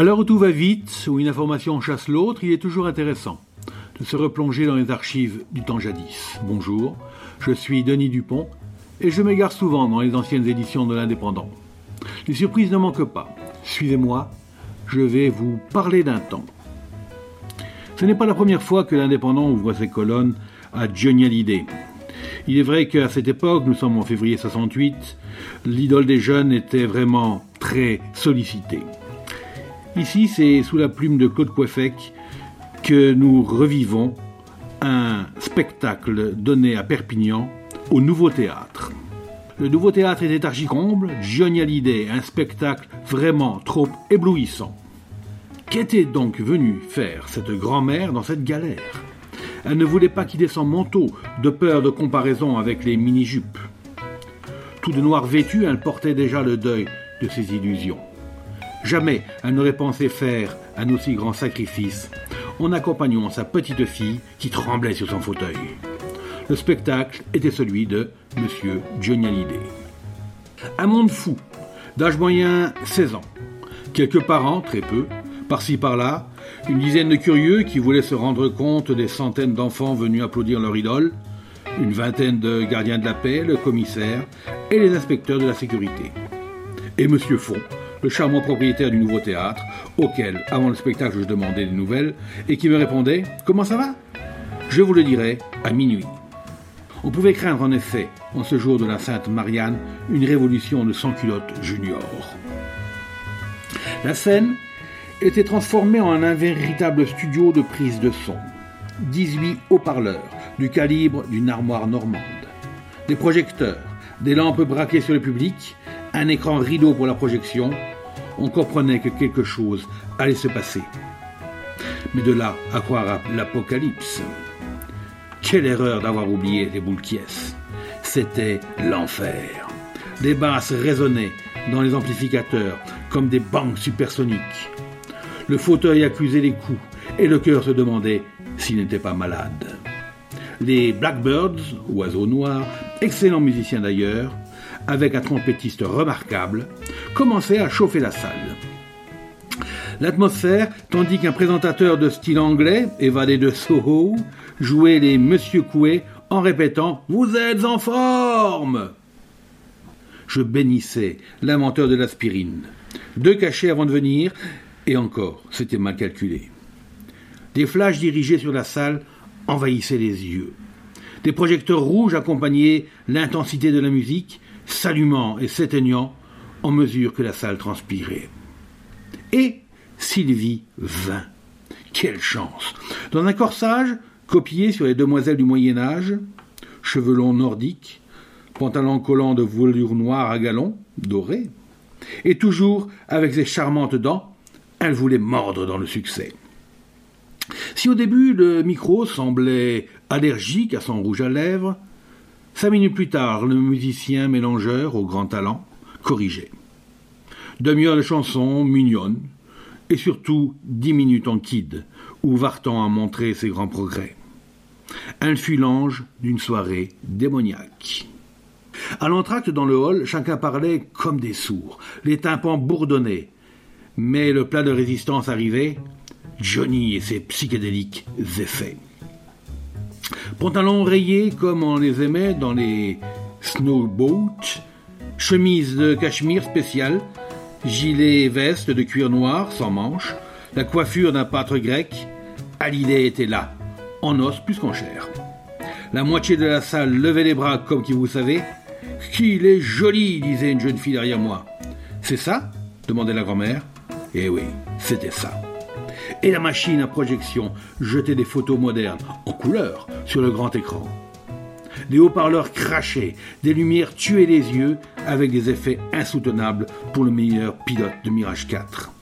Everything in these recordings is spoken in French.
À l'heure où tout va vite, où une information chasse l'autre, il est toujours intéressant de se replonger dans les archives du temps jadis. Bonjour, je suis Denis Dupont et je m'égare souvent dans les anciennes éditions de l'Indépendant. Les surprises ne manquent pas. Suivez-moi, je vais vous parler d'un temps. Ce n'est pas la première fois que l'Indépendant ouvre ses colonnes à Johnny Hallyday. Il est vrai qu'à cette époque, nous sommes en février 68, l'idole des jeunes était vraiment très sollicitée. Ici, c'est sous la plume de Claude Coiffec que nous revivons un spectacle donné à Perpignan au Nouveau Théâtre. Le Nouveau Théâtre était archicomble, Johnny Hallyday, un spectacle vraiment trop éblouissant. Qu'était donc venue faire cette grand-mère dans cette galère? Elle ne voulait pas quitter son manteau, de peur de comparaison avec les mini-jupes. Tout de noir vêtu, elle portait déjà le deuil de ses illusions. Jamais elle n'aurait pensé faire un aussi grand sacrifice en accompagnant sa petite fille qui tremblait sur son fauteuil. Le spectacle était celui de Monsieur Johnny Hallyday. Un monde fou, d'âge moyen 16 ans. Quelques parents, très peu, par-ci par-là, une dizaine de curieux qui voulaient se rendre compte des centaines d'enfants venus applaudir leur idole, une vingtaine de gardiens de la paix, le commissaire et les inspecteurs de la sécurité. Et Monsieur Font, le charmant propriétaire du nouveau théâtre, auquel, avant le spectacle, je demandais des nouvelles, et qui me répondait Comment ça va? Je vous le dirai à minuit. On pouvait craindre en effet, en ce jour de la Sainte Marianne, une révolution de sans-culottes junior. La scène était transformée en un véritable studio de prise de son. 18 haut-parleurs, du calibre d'une armoire normande. Des projecteurs, des lampes braquées sur le public, un écran rideau pour la projection, on comprenait que quelque chose allait se passer. Mais de là à croire à l'apocalypse. Quelle erreur d'avoir oublié les boules C'était l'enfer. Des basses résonnaient dans les amplificateurs comme des banques supersoniques. Le fauteuil accusait les coups et le cœur se demandait s'il n'était pas malade. Les Blackbirds, oiseaux noirs, excellents musiciens d'ailleurs, avec un trompettiste remarquable, commençait à chauffer la salle. L'atmosphère, tandis qu'un présentateur de style anglais, évadé de Soho, jouait les Monsieur Coué en répétant Vous êtes en forme Je bénissais l'inventeur de l'aspirine. Deux cachets avant de venir, et encore, c'était mal calculé. Des flashs dirigés sur la salle envahissaient les yeux. Des projecteurs rouges accompagnaient l'intensité de la musique, s'allumant et s'éteignant en mesure que la salle transpirait. Et Sylvie vint. Quelle chance Dans un corsage copié sur les demoiselles du Moyen Âge, cheveux longs nordiques, pantalon collant de velours noir à galons, doré, et toujours avec ses charmantes dents, elle voulait mordre dans le succès. Si au début le micro semblait allergique à son rouge à lèvres, Cinq minutes plus tard, le musicien mélangeur au grand talent corrigeait. Demi-heure de chansons mignonnes, et surtout dix minutes en kid, où Vartan a montré ses grands progrès. Elle fut l'ange d'une soirée démoniaque. À l'entracte dans le hall, chacun parlait comme des sourds, les tympans bourdonnaient. Mais le plat de résistance arrivait, Johnny et ses psychédéliques effets. Pantalons rayés comme on les aimait dans les snowboats, chemise de cachemire spéciale, gilet et veste de cuir noir sans manches, la coiffure d'un pâtre grec, Hallyday était là, en os plus qu'en chair. La moitié de la salle levait les bras comme qui vous savez. Qu'il est joli, disait une jeune fille derrière moi. C'est ça? demandait la grand-mère. Eh oui, c'était ça et la machine à projection jetait des photos modernes, en couleur, sur le grand écran. Des haut-parleurs crachaient, des lumières tuaient les yeux, avec des effets insoutenables pour le meilleur pilote de Mirage 4.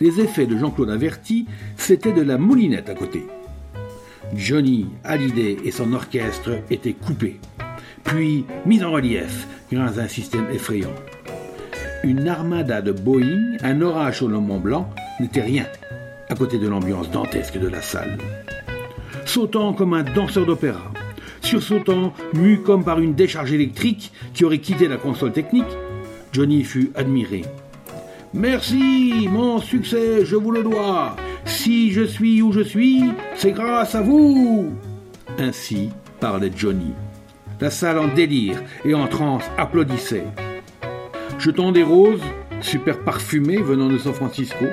Les effets de Jean-Claude Averti, c'était de la moulinette à côté. Johnny Hallyday et son orchestre étaient coupés, puis mis en relief grâce à un système effrayant. Une armada de Boeing, un orage sur le Mont Blanc, n'était rien à côté de l'ambiance dantesque de la salle. Sautant comme un danseur d'opéra, sursautant, mu comme par une décharge électrique qui aurait quitté la console technique, Johnny fut admiré Merci, mon succès, je vous le dois. Si je suis où je suis, c'est grâce à vous. Ainsi parlait Johnny. La salle en délire et en transe applaudissait. Jetant des roses, super parfumées venant de San Francisco,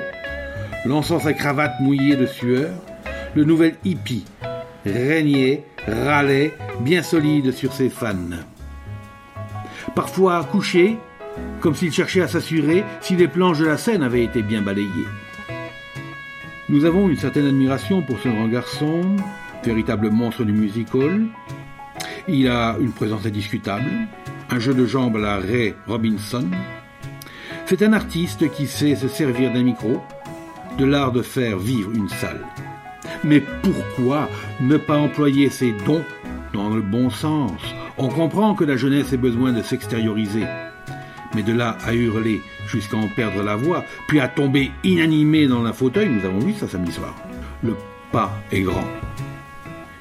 lançant sa cravate mouillée de sueur, le nouvel hippie régnait, râlait, bien solide sur ses fans. Parfois couché, comme s'il cherchait à s'assurer si les planches de la scène avaient été bien balayées. Nous avons une certaine admiration pour ce grand garçon, véritable monstre du musical. Il a une présence indiscutable, un jeu de jambes à la Ray Robinson. C'est un artiste qui sait se servir d'un micro, de l'art de faire vivre une salle. Mais pourquoi ne pas employer ses dons dans le bon sens? On comprend que la jeunesse ait besoin de s'extérioriser. Mais de là à hurler jusqu'à en perdre la voix, puis à tomber inanimé dans un fauteuil, nous avons vu ça samedi soir. Le pas est grand.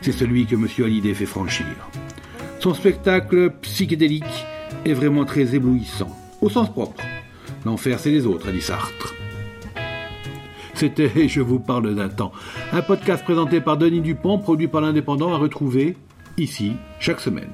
C'est celui que M. Hallyday fait franchir. Son spectacle psychédélique est vraiment très éblouissant, au sens propre. L'enfer, c'est les autres, a dit Sartre. C'était Je vous parle d'un temps, un podcast présenté par Denis Dupont, produit par l'Indépendant, à retrouver ici chaque semaine.